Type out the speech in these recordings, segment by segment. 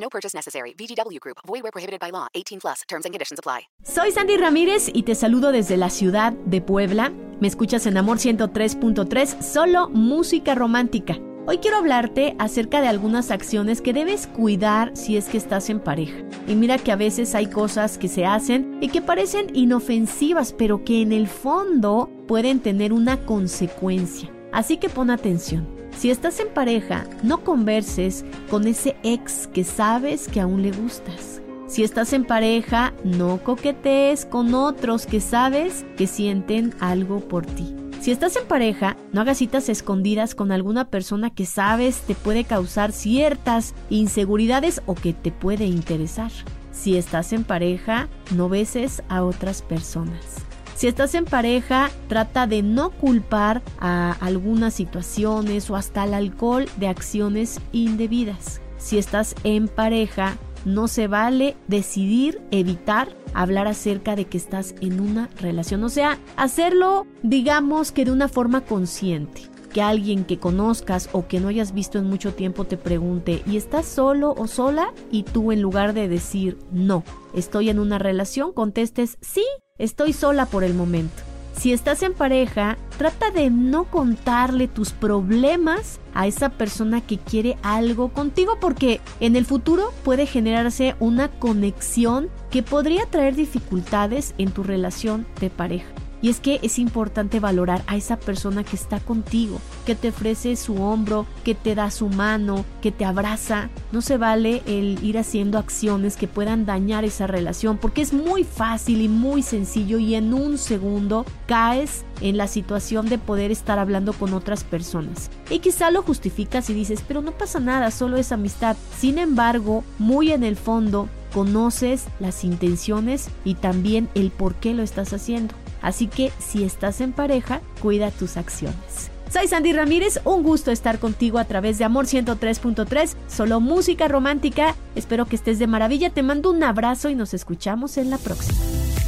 No purchase necessary. VGW Group. Void where prohibited by law. 18 plus. Terms and conditions apply. Soy Sandy Ramírez y te saludo desde la ciudad de Puebla. Me escuchas en Amor 103.3, solo música romántica. Hoy quiero hablarte acerca de algunas acciones que debes cuidar si es que estás en pareja. Y mira que a veces hay cosas que se hacen y que parecen inofensivas, pero que en el fondo pueden tener una consecuencia. Así que pon atención. Si estás en pareja, no converses con ese ex que sabes que aún le gustas. Si estás en pareja, no coquetees con otros que sabes que sienten algo por ti. Si estás en pareja, no hagas citas escondidas con alguna persona que sabes te puede causar ciertas inseguridades o que te puede interesar. Si estás en pareja, no beses a otras personas. Si estás en pareja, trata de no culpar a algunas situaciones o hasta al alcohol de acciones indebidas. Si estás en pareja, no se vale decidir evitar hablar acerca de que estás en una relación. O sea, hacerlo, digamos que de una forma consciente. Que alguien que conozcas o que no hayas visto en mucho tiempo te pregunte, ¿y estás solo o sola? Y tú en lugar de decir, no, estoy en una relación, contestes, sí, estoy sola por el momento. Si estás en pareja, trata de no contarle tus problemas a esa persona que quiere algo contigo porque en el futuro puede generarse una conexión que podría traer dificultades en tu relación de pareja. Y es que es importante valorar a esa persona que está contigo, que te ofrece su hombro, que te da su mano, que te abraza. No se vale el ir haciendo acciones que puedan dañar esa relación porque es muy fácil y muy sencillo y en un segundo caes en la situación de poder estar hablando con otras personas. Y quizá lo justificas y dices, pero no pasa nada, solo es amistad. Sin embargo, muy en el fondo, conoces las intenciones y también el por qué lo estás haciendo. Así que si estás en pareja, cuida tus acciones. Soy Sandy Ramírez, un gusto estar contigo a través de Amor 103.3, solo música romántica. Espero que estés de maravilla, te mando un abrazo y nos escuchamos en la próxima.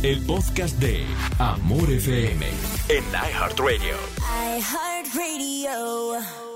El podcast de Amor FM en iHeartRadio. iHeartRadio.